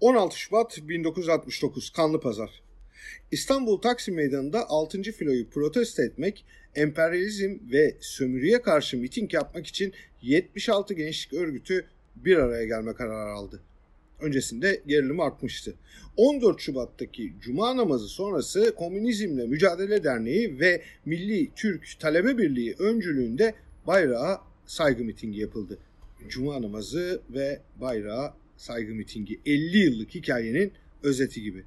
16 Şubat 1969 Kanlı Pazar. İstanbul Taksim Meydanı'nda 6. filoyu protesto etmek, emperyalizm ve sömürüye karşı miting yapmak için 76 gençlik örgütü bir araya gelme kararı aldı. Öncesinde gerilim artmıştı. 14 Şubat'taki Cuma namazı sonrası Komünizmle Mücadele Derneği ve Milli Türk Talebe Birliği öncülüğünde bayrağa saygı mitingi yapıldı. Cuma namazı ve bayrağa saygı mitingi 50 yıllık hikayenin özeti gibi.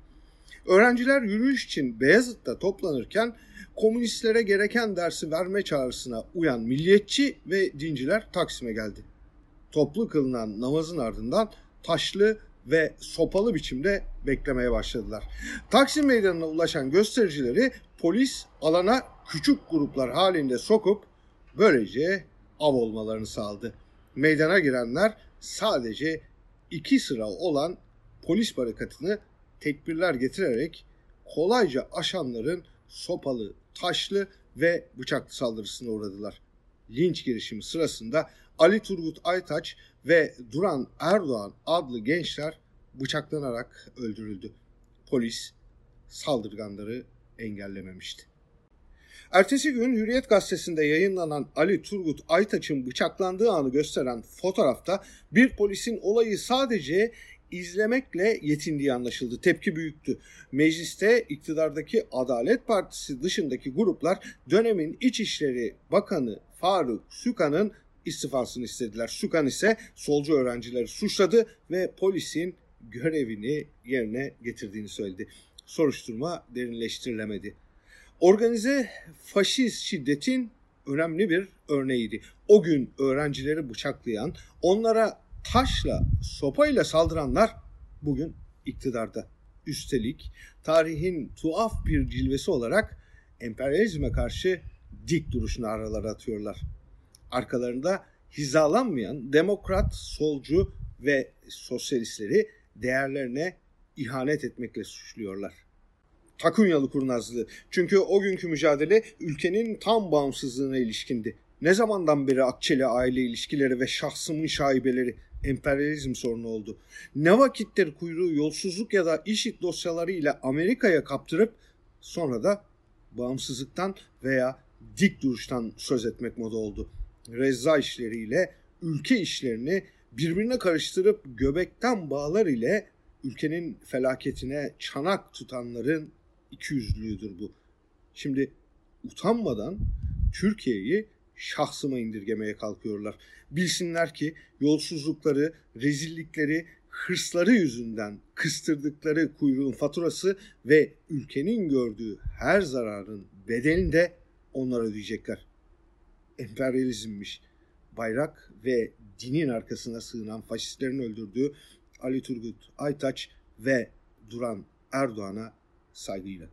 Öğrenciler yürüyüş için Beyazıt'ta toplanırken komünistlere gereken dersi verme çağrısına uyan milliyetçi ve dinciler Taksim'e geldi. Toplu kılınan namazın ardından taşlı ve sopalı biçimde beklemeye başladılar. Taksim Meydanı'na ulaşan göstericileri polis alana küçük gruplar halinde sokup böylece av olmalarını sağladı. Meydana girenler sadece iki sıra olan polis barikatını tekbirler getirerek kolayca aşanların sopalı, taşlı ve bıçaklı saldırısına uğradılar. Linç girişimi sırasında Ali Turgut Aytaç ve Duran Erdoğan adlı gençler bıçaklanarak öldürüldü. Polis saldırganları engellememişti. Ertesi gün Hürriyet gazetesinde yayınlanan Ali Turgut Aytaç'ın bıçaklandığı anı gösteren fotoğrafta bir polisin olayı sadece izlemekle yetindiği anlaşıldı. Tepki büyüktü. Mecliste iktidardaki Adalet Partisi dışındaki gruplar dönemin İçişleri Bakanı Faruk Sükan'ın istifasını istediler. Sükan ise solcu öğrencileri suçladı ve polisin görevini yerine getirdiğini söyledi. Soruşturma derinleştirilemedi. Organize faşist şiddetin önemli bir örneğiydi. O gün öğrencileri bıçaklayan, onlara taşla, sopayla saldıranlar bugün iktidarda. Üstelik tarihin tuhaf bir cilvesi olarak emperyalizme karşı dik duruşunu aralara atıyorlar. Arkalarında hizalanmayan demokrat, solcu ve sosyalistleri değerlerine ihanet etmekle suçluyorlar. Takunyalı kurnazlığı. Çünkü o günkü mücadele ülkenin tam bağımsızlığına ilişkindi. Ne zamandan beri Akçeli aile ilişkileri ve şahsımın şaibeleri emperyalizm sorunu oldu. Ne vakittir kuyruğu yolsuzluk ya da işit dosyalarıyla Amerika'ya kaptırıp sonra da bağımsızlıktan veya dik duruştan söz etmek moda oldu. Rezza işleriyle ülke işlerini birbirine karıştırıp göbekten bağlar ile ülkenin felaketine çanak tutanların ikiyüzlülüğüdür bu. Şimdi utanmadan Türkiye'yi şahsıma indirgemeye kalkıyorlar. Bilsinler ki yolsuzlukları, rezillikleri, hırsları yüzünden kıstırdıkları kuyruğun faturası ve ülkenin gördüğü her zararın bedelini de onlar ödeyecekler. Emperyalizmmiş. Bayrak ve dinin arkasına sığınan faşistlerin öldürdüğü Ali Turgut Aytaç ve Duran Erdoğan'a Silena